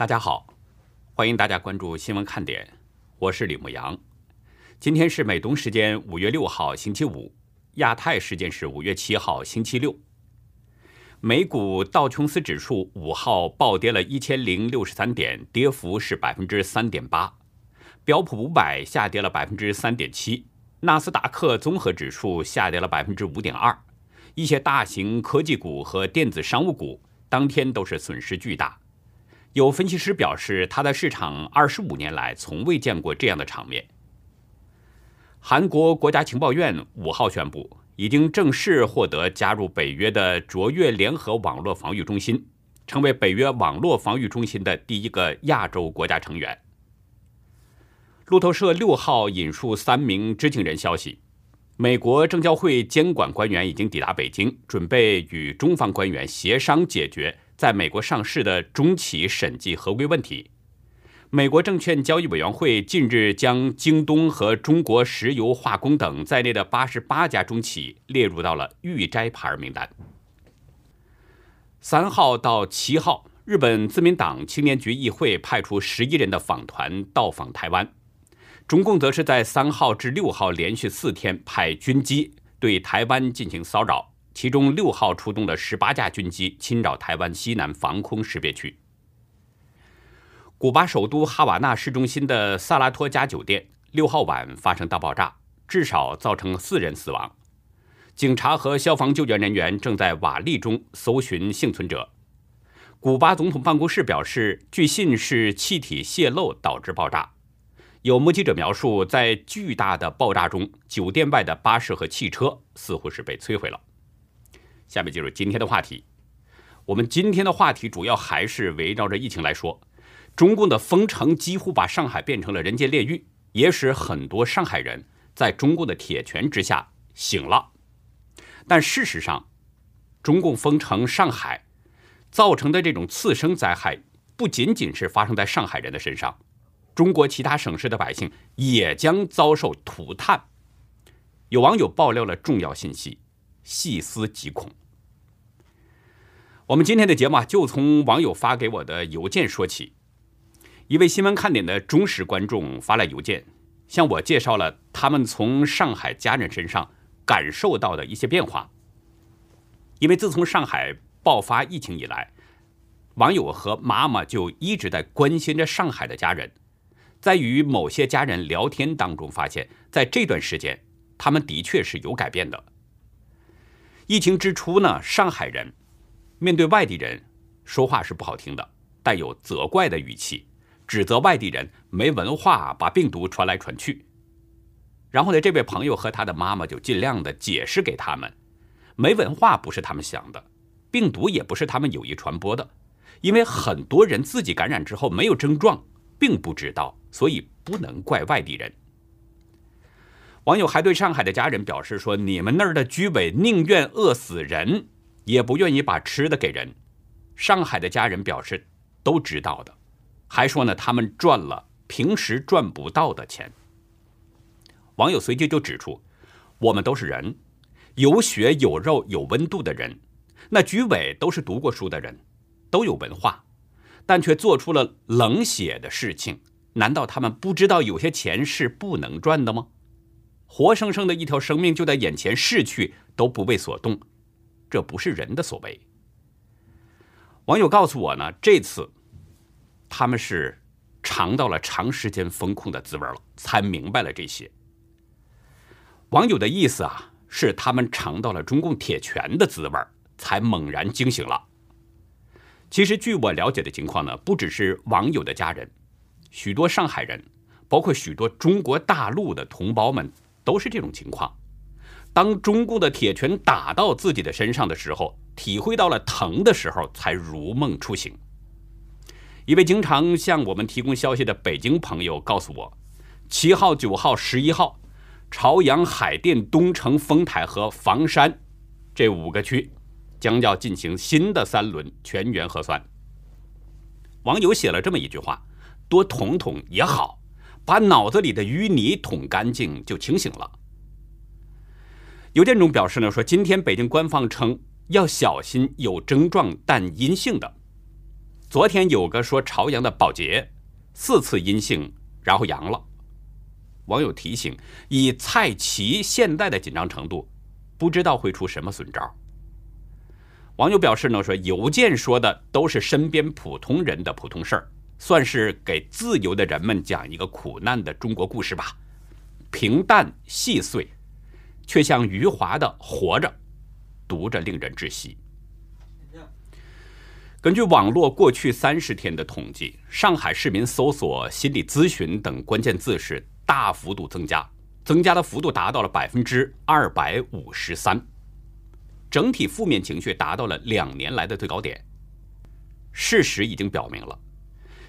大家好，欢迎大家关注新闻看点，我是李牧阳。今天是美东时间五月六号星期五，亚太时间是五月七号星期六。美股道琼斯指数五号暴跌了一千零六十三点，跌幅是百分之三点八。标普五百下跌了百分之三点七，纳斯达克综合指数下跌了百分之五点二。一些大型科技股和电子商务股当天都是损失巨大。有分析师表示，他在市场二十五年来从未见过这样的场面。韩国国家情报院五号宣布，已经正式获得加入北约的卓越联合网络防御中心，成为北约网络防御中心的第一个亚洲国家成员。路透社六号引述三名知情人消息，美国证交会监管官员已经抵达北京，准备与中方官员协商解决在美国上市的中企审计合规问题。美国证券交易委员会近日将京东和中国石油化工等在内的八十八家中企列入到了预摘牌名单。三号到七号，日本自民党青年局议会派出十一人的访团到访台湾，中共则是在三号至六号连续四天派军机对台湾进行骚扰，其中六号出动了十八架军机侵扰台湾西南防空识别区。古巴首都哈瓦那市中心的萨拉托加酒店六号晚发生大爆炸，至少造成四人死亡。警察和消防救援人员正在瓦砾中搜寻幸存者。古巴总统办公室表示，据信是气体泄漏导致爆炸。有目击者描述，在巨大的爆炸中，酒店外的巴士和汽车似乎是被摧毁了。下面进入今天的话题。我们今天的话题主要还是围绕着疫情来说。中共的封城几乎把上海变成了人间炼狱，也使很多上海人在中共的铁拳之下醒了。但事实上，中共封城上海造成的这种次生灾害，不仅仅是发生在上海人的身上，中国其他省市的百姓也将遭受涂炭。有网友爆料了重要信息，细思极恐。我们今天的节目啊，就从网友发给我的邮件说起。一位新闻看点的忠实观众发来邮件，向我介绍了他们从上海家人身上感受到的一些变化。因为自从上海爆发疫情以来，网友和妈妈就一直在关心着上海的家人。在与某些家人聊天当中，发现，在这段时间，他们的确是有改变的。疫情之初呢，上海人面对外地人说话是不好听的，带有责怪的语气。指责外地人没文化，把病毒传来传去。然后呢，这位朋友和他的妈妈就尽量的解释给他们：没文化不是他们想的，病毒也不是他们有意传播的。因为很多人自己感染之后没有症状，并不知道，所以不能怪外地人。网友还对上海的家人表示说：“你们那儿的居委宁愿饿死人，也不愿意把吃的给人。”上海的家人表示都知道的。还说呢，他们赚了平时赚不到的钱。网友随即就指出，我们都是人，有血有肉有温度的人。那局委都是读过书的人，都有文化，但却做出了冷血的事情。难道他们不知道有些钱是不能赚的吗？活生生的一条生命就在眼前逝去，都不为所动，这不是人的所为。网友告诉我呢，这次。他们是尝到了长时间风控的滋味了，才明白了这些。网友的意思啊，是他们尝到了中共铁拳的滋味，才猛然惊醒了。其实，据我了解的情况呢，不只是网友的家人，许多上海人，包括许多中国大陆的同胞们，都是这种情况。当中共的铁拳打到自己的身上的时候，体会到了疼的时候，才如梦初醒。一位经常向我们提供消息的北京朋友告诉我，七号、九号、十一号，朝阳、海淀、东城、丰台和房山这五个区将要进行新的三轮全员核酸。网友写了这么一句话：“多捅捅也好，把脑子里的淤泥捅干净就清醒了。”邮件中表示呢，说今天北京官方称要小心有症状但阴性的。昨天有个说朝阳的保洁四次阴性，然后阳了。网友提醒：以蔡奇现在的紧张程度，不知道会出什么损招。网友表示呢，说邮件说的都是身边普通人的普通事儿，算是给自由的人们讲一个苦难的中国故事吧，平淡细碎，却像余华的《活着》，读着令人窒息。根据网络过去三十天的统计，上海市民搜索心理咨询等关键字是。大幅度增加，增加的幅度达到了百分之二百五十三，整体负面情绪达到了两年来的最高点。事实已经表明了，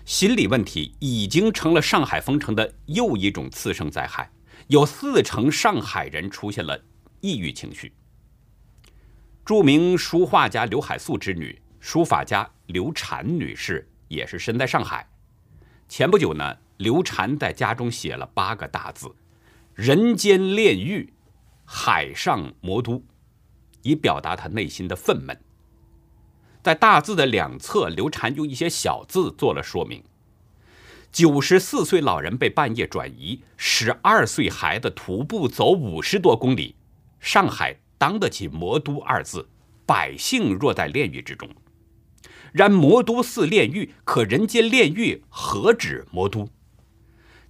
心理问题已经成了上海封城的又一种次生灾害，有四成上海人出现了抑郁情绪。著名书画家刘海粟之女、书法家刘禅女士也是身在上海。前不久呢。刘禅在家中写了八个大字：“人间炼狱，海上魔都”，以表达他内心的愤懑。在大字的两侧，刘禅用一些小字做了说明：九十四岁老人被半夜转移，十二岁孩子徒步走五十多公里，上海当得起“魔都”二字，百姓若在炼狱之中。然魔都似炼狱，可人间炼狱何止魔都？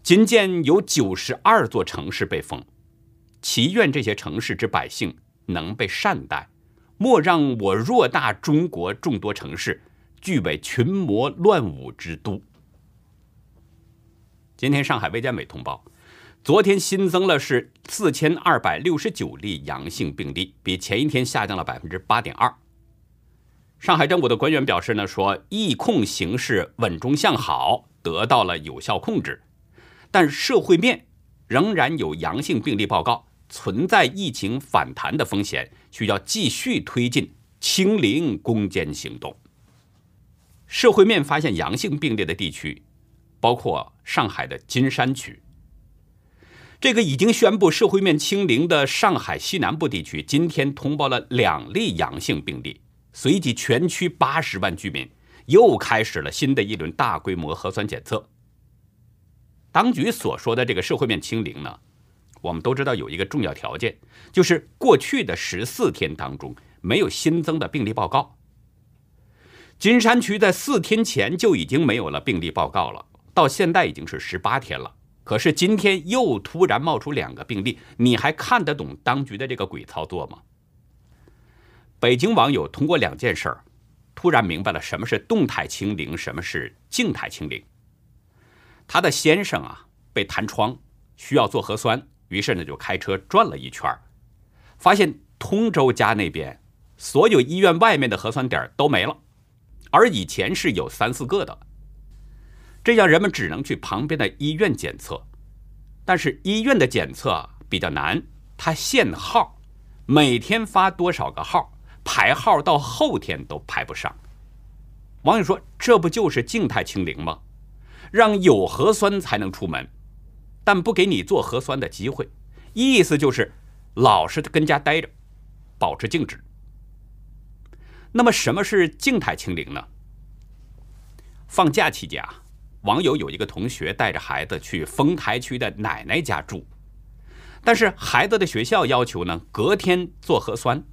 今见有九十二座城市被封，祈愿这些城市之百姓能被善待，莫让我偌大中国众多城市俱为群魔乱舞之都。今天上海卫健委通报，昨天新增了是四千二百六十九例阳性病例，比前一天下降了百分之八点二。上海政府的官员表示呢，说疫控形势稳中向好，得到了有效控制。但社会面仍然有阳性病例报告，存在疫情反弹的风险，需要继续推进清零攻坚行动。社会面发现阳性病例的地区，包括上海的金山区。这个已经宣布社会面清零的上海西南部地区，今天通报了两例阳性病例，随即全区八十万居民又开始了新的一轮大规模核酸检测。当局所说的这个社会面清零呢，我们都知道有一个重要条件，就是过去的十四天当中没有新增的病例报告。金山区在四天前就已经没有了病例报告了，到现在已经是十八天了。可是今天又突然冒出两个病例，你还看得懂当局的这个鬼操作吗？北京网友通过两件事儿，突然明白了什么是动态清零，什么是静态清零。他的先生啊被弹窗，需要做核酸，于是呢就开车转了一圈发现通州家那边所有医院外面的核酸点都没了，而以前是有三四个的。这样人们只能去旁边的医院检测，但是医院的检测比较难，它限号，每天发多少个号，排号到后天都排不上。网友说：“这不就是静态清零吗？”让有核酸才能出门，但不给你做核酸的机会，意思就是老实跟家待着，保持静止。那么什么是静态清零呢？放假期间啊，网友有一个同学带着孩子去丰台区的奶奶家住，但是孩子的学校要求呢隔天做核酸，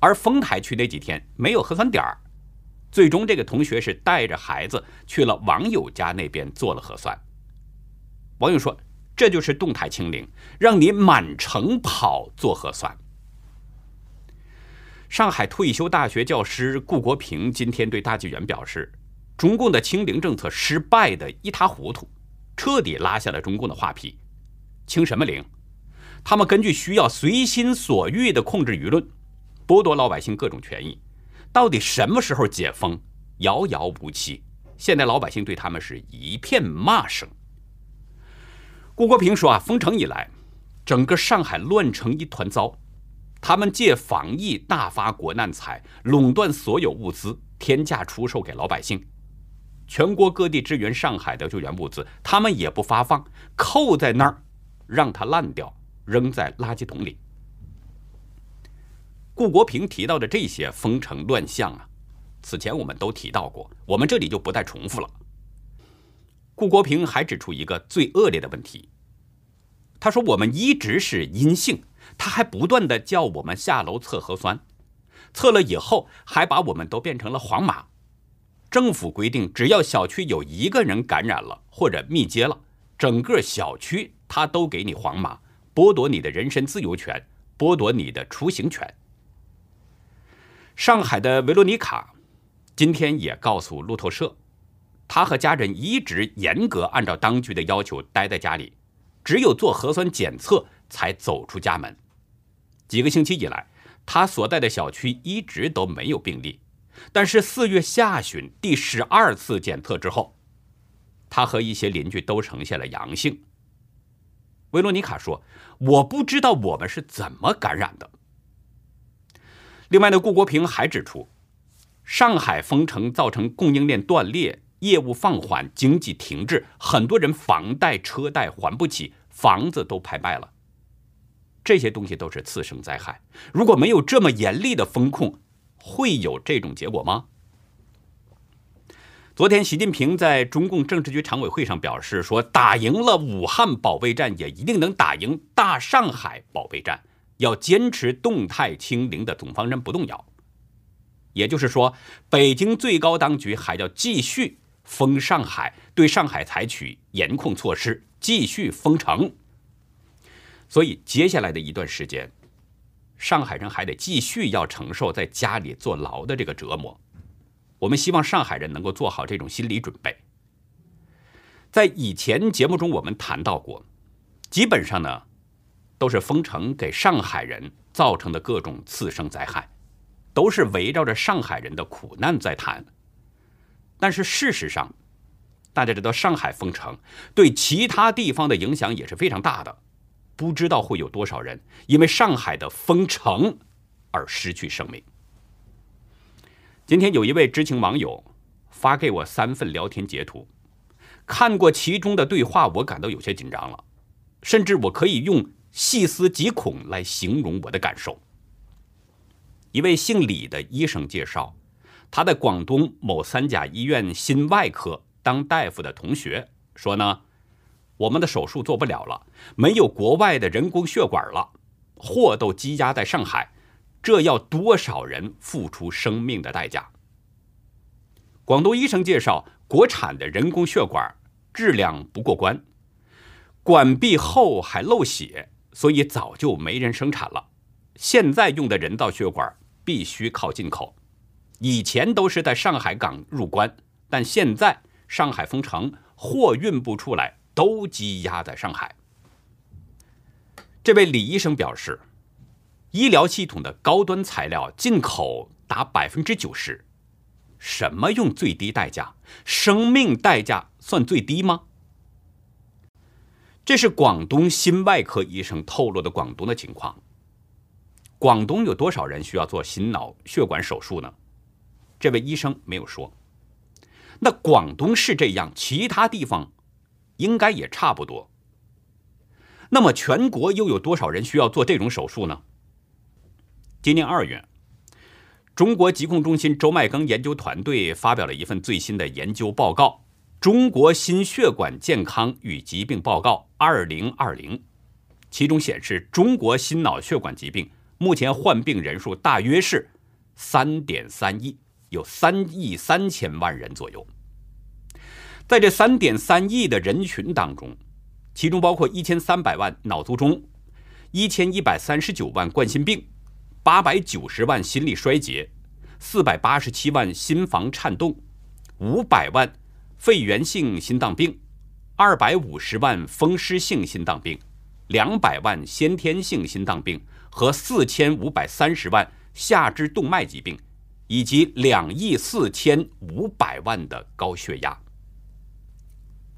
而丰台区那几天没有核酸点儿。最终，这个同学是带着孩子去了网友家那边做了核酸。网友说：“这就是动态清零，让你满城跑做核酸。”上海退休大学教师顾国平今天对大纪元表示：“中共的清零政策失败的一塌糊涂，彻底拉下了中共的画皮。清什么零？他们根据需要随心所欲的控制舆论，剥夺老百姓各种权益。”到底什么时候解封？遥遥无期。现在老百姓对他们是一片骂声。顾国平说啊，封城以来，整个上海乱成一团糟。他们借防疫大发国难财，垄断所有物资，天价出售给老百姓。全国各地支援上海的救援物资，他们也不发放，扣在那儿，让它烂掉，扔在垃圾桶里。顾国平提到的这些封城乱象啊，此前我们都提到过，我们这里就不再重复了。顾国平还指出一个最恶劣的问题，他说我们一直是阴性，他还不断的叫我们下楼测核酸，测了以后还把我们都变成了黄码。政府规定，只要小区有一个人感染了或者密接了，整个小区他都给你黄码，剥夺你的人身自由权，剥夺你的出行权。上海的维罗妮卡今天也告诉路透社。他和家人一直严格按照当局的要求待在家里，只有做核酸检测才走出家门。几个星期以来，他所在的小区一直都没有病例，但是四月下旬第十二次检测之后，他和一些邻居都呈现了阳性。维罗妮卡说：“我不知道我们是怎么感染的。”另外呢，顾国平还指出，上海封城造成供应链断裂。业务放缓，经济停滞，很多人房贷车贷还不起，房子都拍卖了。这些东西都是次生灾害。如果没有这么严厉的风控，会有这种结果吗？昨天，习近平在中共政治局常委会上表示说：“打赢了武汉保卫战，也一定能打赢大上海保卫战。要坚持动态清零的总方针不动摇。”也就是说，北京最高当局还要继续。封上海，对上海采取严控措施，继续封城。所以接下来的一段时间，上海人还得继续要承受在家里坐牢的这个折磨。我们希望上海人能够做好这种心理准备。在以前节目中我们谈到过，基本上呢，都是封城给上海人造成的各种次生灾害，都是围绕着上海人的苦难在谈。但是事实上，大家知道上海封城对其他地方的影响也是非常大的，不知道会有多少人因为上海的封城而失去生命。今天有一位知情网友发给我三份聊天截图，看过其中的对话，我感到有些紧张了，甚至我可以用细思极恐来形容我的感受。一位姓李的医生介绍。他在广东某三甲医院心外科当大夫的同学说呢，我们的手术做不了了，没有国外的人工血管了，货都积压在上海，这要多少人付出生命的代价？广东医生介绍，国产的人工血管质量不过关，管壁后还漏血，所以早就没人生产了。现在用的人造血管必须靠进口。以前都是在上海港入关，但现在上海封城，货运不出来，都积压在上海。这位李医生表示，医疗系统的高端材料进口达百分之九十，什么用最低代价？生命代价算最低吗？这是广东心外科医生透露的广东的情况。广东有多少人需要做心脑血管手术呢？这位医生没有说。那广东是这样，其他地方应该也差不多。那么全国又有多少人需要做这种手术呢？今年二月，中国疾控中心周麦庚研究团队发表了一份最新的研究报告《中国心血管健康与疾病报告（二零二零）》，其中显示，中国心脑血管疾病目前患病人数大约是三点三亿。有三亿三千万人左右，在这三点三亿的人群当中，其中包括一千三百万脑卒中、一千一百三十九万冠心病、八百九十万心力衰竭、四百八十七万心房颤动、五百万肺源性心脏病、二百五十万风湿性心脏病、两百万先天性心脏病和四千五百三十万下肢动脉疾病。以及两亿四千五百万的高血压。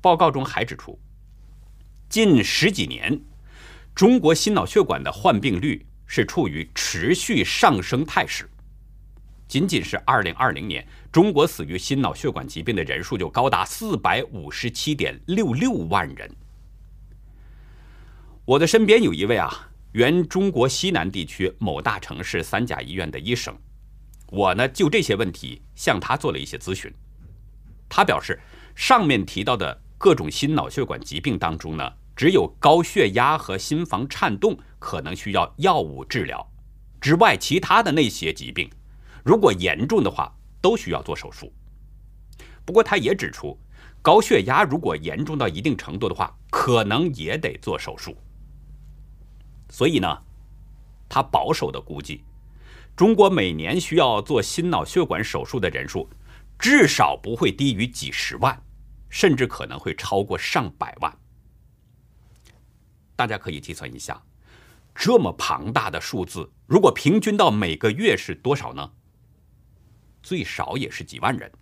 报告中还指出，近十几年，中国心脑血管的患病率是处于持续上升态势。仅仅是二零二零年，中国死于心脑血管疾病的人数就高达四百五十七点六六万人。我的身边有一位啊，原中国西南地区某大城市三甲医院的医生。我呢就这些问题向他做了一些咨询。他表示，上面提到的各种心脑血管疾病当中呢，只有高血压和心房颤动可能需要药物治疗，之外其他的那些疾病，如果严重的话，都需要做手术。不过他也指出，高血压如果严重到一定程度的话，可能也得做手术。所以呢，他保守的估计，中国每年需要做心脑血管手术的人数。至少不会低于几十万，甚至可能会超过上百万。大家可以计算一下，这么庞大的数字，如果平均到每个月是多少呢？最少也是几万人。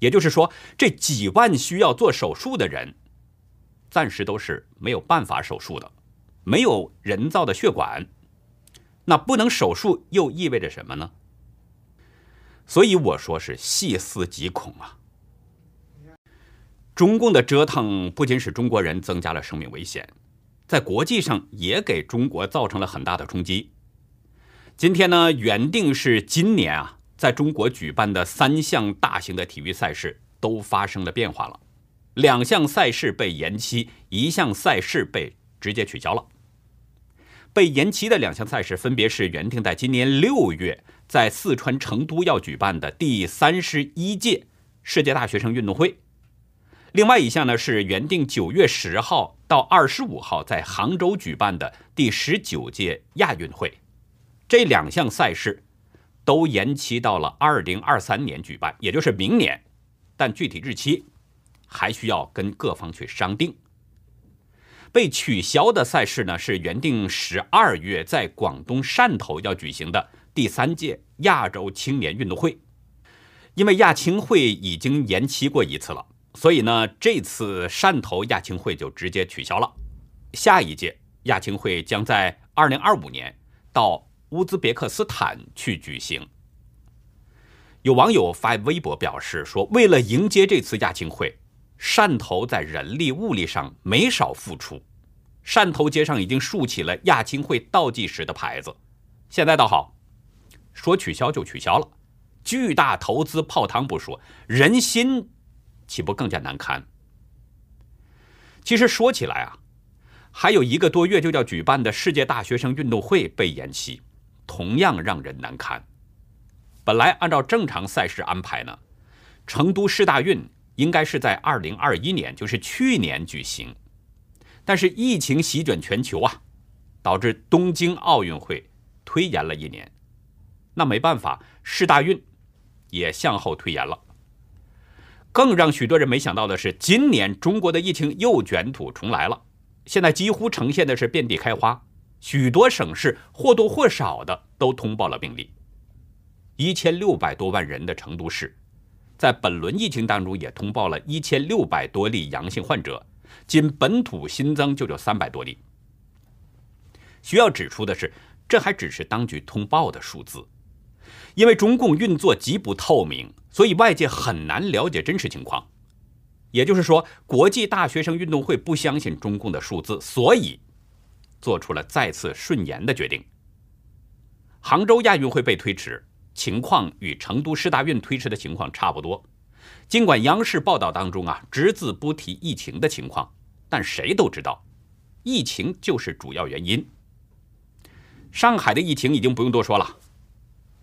也就是说，这几万需要做手术的人，暂时都是没有办法手术的，没有人造的血管。那不能手术又意味着什么呢？所以我说是细思极恐啊！中共的折腾不仅使中国人增加了生命危险，在国际上也给中国造成了很大的冲击。今天呢，原定是今年啊，在中国举办的三项大型的体育赛事都发生了变化了，两项赛事被延期，一项赛事被直接取消了。被延期的两项赛事分别是原定在今年六月。在四川成都要举办的第三十一届世界大学生运动会，另外一项呢是原定九月十号到二十五号在杭州举办的第十九届亚运会，这两项赛事都延期到了二零二三年举办，也就是明年，但具体日期还需要跟各方去商定。被取消的赛事呢是原定十二月在广东汕头要举行的。第三届亚洲青年运动会，因为亚青会已经延期过一次了，所以呢，这次汕头亚青会就直接取消了。下一届亚青会将在二零二五年到乌兹别克斯坦去举行。有网友发微博表示说，为了迎接这次亚青会，汕头在人力物力上没少付出，汕头街上已经竖起了亚青会倒计时的牌子。现在倒好。说取消就取消了，巨大投资泡汤不说，人心岂不更加难堪？其实说起来啊，还有一个多月就要举办的世界大学生运动会被延期，同样让人难堪。本来按照正常赛事安排呢，成都市大运应该是在二零二一年，就是去年举行，但是疫情席卷全球啊，导致东京奥运会推延了一年。那没办法，世大运也向后推延了。更让许多人没想到的是，今年中国的疫情又卷土重来了。现在几乎呈现的是遍地开花，许多省市或多或少的都通报了病例。一千六百多万人的成都市，在本轮疫情当中也通报了一千六百多例阳性患者，仅本土新增就有三百多例。需要指出的是，这还只是当局通报的数字。因为中共运作极不透明，所以外界很难了解真实情况。也就是说，国际大学生运动会不相信中共的数字，所以做出了再次顺延的决定。杭州亚运会被推迟，情况与成都师大运推迟的情况差不多。尽管央视报道当中啊只字不提疫情的情况，但谁都知道，疫情就是主要原因。上海的疫情已经不用多说了。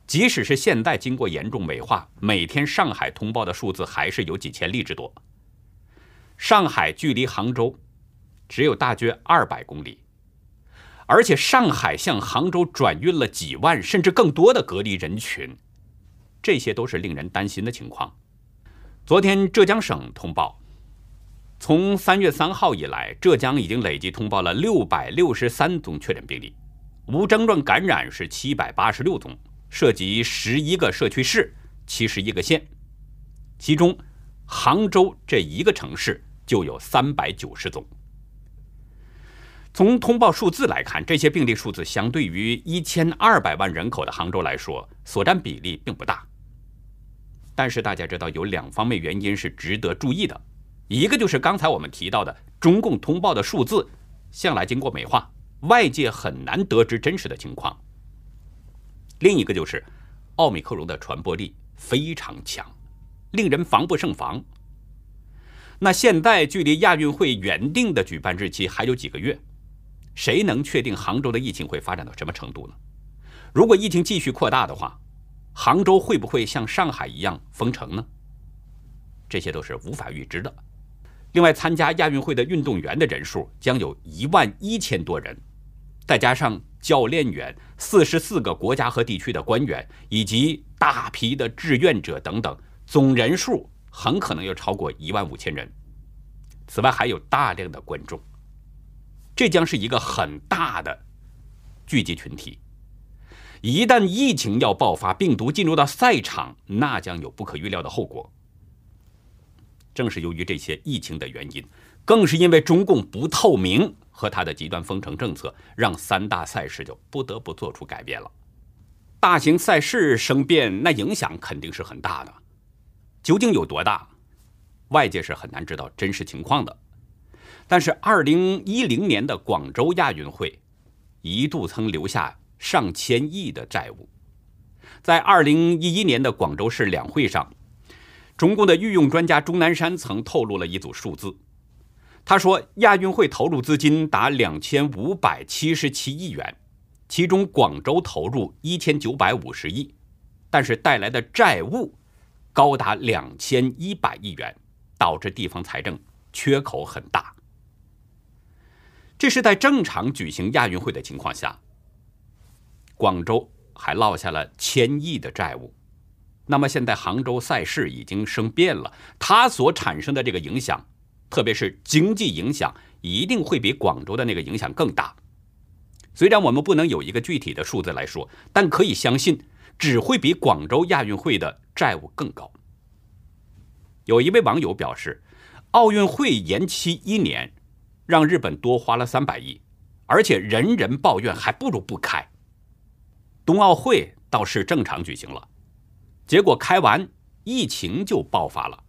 即使是现在经过严重美化，每天上海通报的数字还是有几千例之多。上海距离杭州只有大约二百公里，而且上海向杭州转运了几万甚至更多的隔离人群，这些都是令人担心的情况。昨天浙江省通报，从三月三号以来，浙江已经累计通报了六百六十三宗确诊病例，无症状感染是七百八十六宗。涉及十一个社区市、七十一个县，其中杭州这一个城市就有三百九十宗。从通报数字来看，这些病例数字相对于一千二百万人口的杭州来说，所占比例并不大。但是大家知道，有两方面原因是值得注意的，一个就是刚才我们提到的，中共通报的数字向来经过美化，外界很难得知真实的情况。另一个就是，奥密克戎的传播力非常强，令人防不胜防。那现在距离亚运会原定的举办日期还有几个月，谁能确定杭州的疫情会发展到什么程度呢？如果疫情继续扩大的话，杭州会不会像上海一样封城呢？这些都是无法预知的。另外，参加亚运会的运动员的人数将有一万一千多人，再加上教练员、四十四个国家和地区的官员以及大批的志愿者等等，总人数。很可能要超过一万五千人。此外，还有大量的观众，这将是一个很大的聚集群体。一旦疫情要爆发，病毒进入到赛场，那将有不可预料的后果。正是由于这些疫情的原因，更是因为中共不透明和他的极端封城政策，让三大赛事就不得不做出改变了。大型赛事生变，那影响肯定是很大的。究竟有多大？外界是很难知道真实情况的。但是，二零一零年的广州亚运会一度曾留下上千亿的债务。在二零一一年的广州市两会上，中共的御用专家钟南山曾透露了一组数字。他说，亚运会投入资金达两千五百七十七亿元，其中广州投入一千九百五十亿，但是带来的债务。高达两千一百亿元，导致地方财政缺口很大。这是在正常举行亚运会的情况下，广州还落下了千亿的债务。那么现在杭州赛事已经生变了，它所产生的这个影响，特别是经济影响，一定会比广州的那个影响更大。虽然我们不能有一个具体的数字来说，但可以相信。只会比广州亚运会的债务更高。有一位网友表示，奥运会延期一年，让日本多花了三百亿，而且人人抱怨，还不如不开。冬奥会倒是正常举行了，结果开完疫情就爆发了。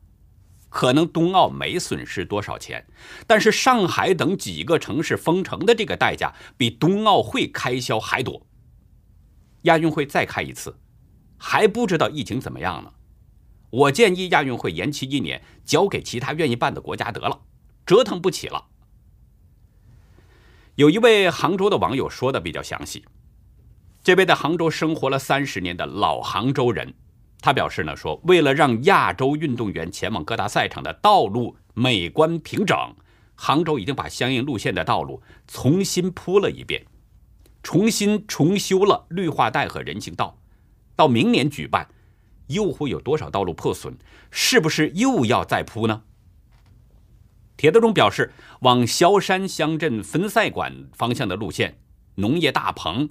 可能冬奥没损失多少钱，但是上海等几个城市封城的这个代价，比冬奥会开销还多。亚运会再开一次，还不知道疫情怎么样呢。我建议亚运会延期一年，交给其他愿意办的国家得了，折腾不起了。有一位杭州的网友说的比较详细，这位在杭州生活了三十年的老杭州人，他表示呢说，为了让亚洲运动员前往各大赛场的道路美观平整，杭州已经把相应路线的道路重新铺了一遍。重新重修了绿化带和人行道，到明年举办，又会有多少道路破损？是不是又要再铺呢？铁德中表示，往萧山乡镇分赛馆方向的路线，农业大棚、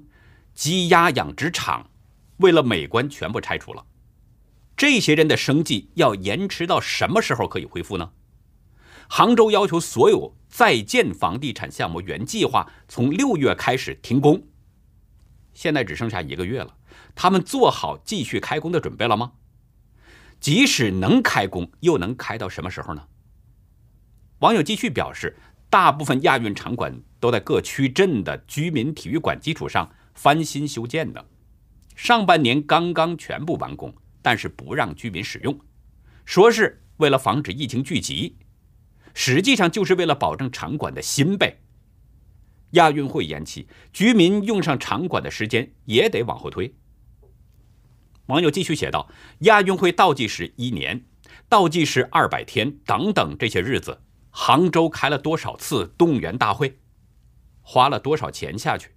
鸡鸭养殖场，为了美观全部拆除了。这些人的生计要延迟到什么时候可以恢复呢？杭州要求所有在建房地产项目原计划从六月开始停工，现在只剩下一个月了，他们做好继续开工的准备了吗？即使能开工，又能开到什么时候呢？网友继续表示，大部分亚运场馆都在各区镇的居民体育馆基础上翻新修建的，上半年刚刚全部完工，但是不让居民使用，说是为了防止疫情聚集。实际上就是为了保证场馆的新备。亚运会延期，居民用上场馆的时间也得往后推。网友继续写道：“亚运会倒计时一年，倒计时二百天，等等这些日子，杭州开了多少次动员大会，花了多少钱下去？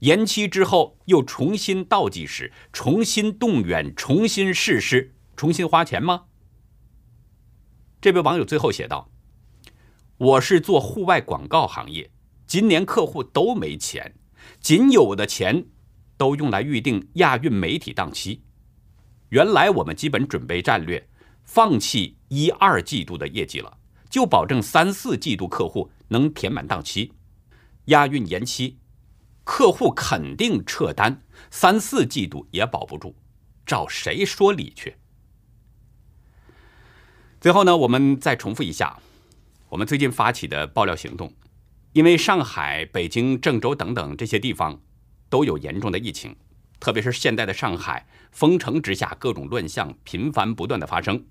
延期之后又重新倒计时，重新动员，重新实施，重新花钱吗？”这位网友最后写道。我是做户外广告行业，今年客户都没钱，仅有的钱都用来预定亚运媒体档期。原来我们基本准备战略，放弃一二季度的业绩了，就保证三四季度客户能填满档期。亚运延期，客户肯定撤单，三四季度也保不住，找谁说理去？最后呢，我们再重复一下。我们最近发起的爆料行动，因为上海、北京、郑州等等这些地方都有严重的疫情，特别是现在的上海，封城之下，各种乱象频繁不断的发生。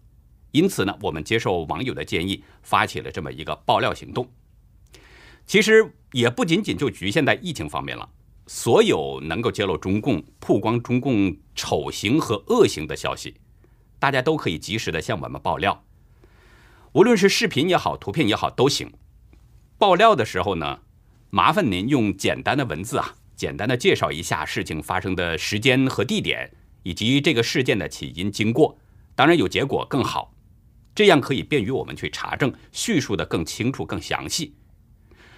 因此呢，我们接受网友的建议，发起了这么一个爆料行动。其实也不仅仅就局限在疫情方面了，所有能够揭露中共、曝光中共丑行和恶行的消息，大家都可以及时的向我们爆料。无论是视频也好，图片也好，都行。爆料的时候呢，麻烦您用简单的文字啊。简单的介绍一下事情发生的时间和地点，以及这个事件的起因经过。当然有结果更好，这样可以便于我们去查证，叙述的更清楚、更详细。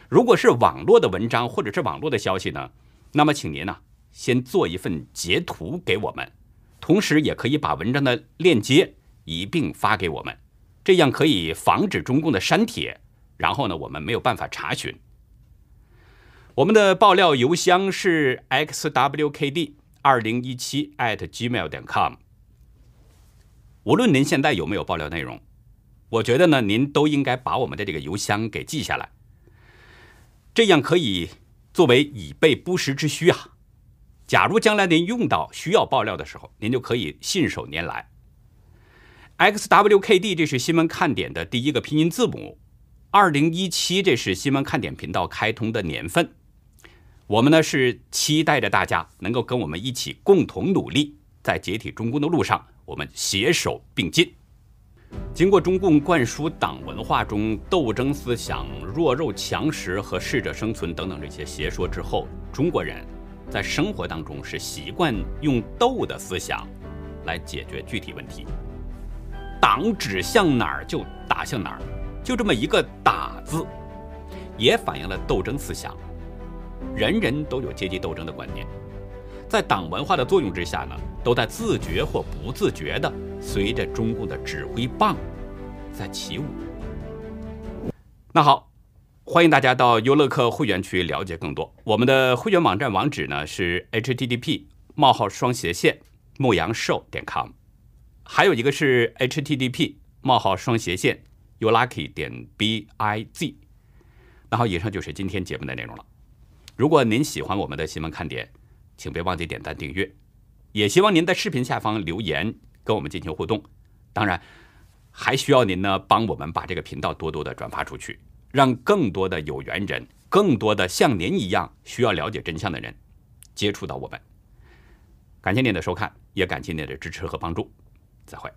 如果是网络的文章或者是网络的消息呢，那么请您呢先做一份截图给我们，同时也可以把文章的链接一并发给我们，这样可以防止中共的删帖，然后呢我们没有办法查询。我们的爆料邮箱是 xwkd 二零一七 at gmail 点 com。无论您现在有没有爆料内容，我觉得呢，您都应该把我们的这个邮箱给记下来，这样可以作为以备不时之需啊。假如将来您用到需要爆料的时候，您就可以信手拈来。xwkd 这是新闻看点的第一个拼音字母，二零一七这是新闻看点频道开通的年份。我们呢是期待着大家能够跟我们一起共同努力，在解体中共的路上，我们携手并进。经过中共灌输党文化中斗争思想、弱肉强食和适者生存等等这些邪说之后，中国人在生活当中是习惯用斗的思想来解决具体问题。党指向哪儿就打向哪儿，就这么一个“打”字，也反映了斗争思想。人人都有阶级斗争的观念，在党文化的作用之下呢，都在自觉或不自觉地随着中共的指挥棒在起舞。那好，欢迎大家到优乐客会员区了解更多。我们的会员网站网址呢是 http: 冒号双斜线牧羊兽点 com，还有一个是 http: 冒号双斜线 youlucky 点 biz。那好，以上就是今天节目的内容了。如果您喜欢我们的新闻看点，请别忘记点赞订阅，也希望您在视频下方留言跟我们进行互动。当然，还需要您呢帮我们把这个频道多多的转发出去，让更多的有缘人、更多的像您一样需要了解真相的人接触到我们。感谢您的收看，也感谢您的支持和帮助，再会。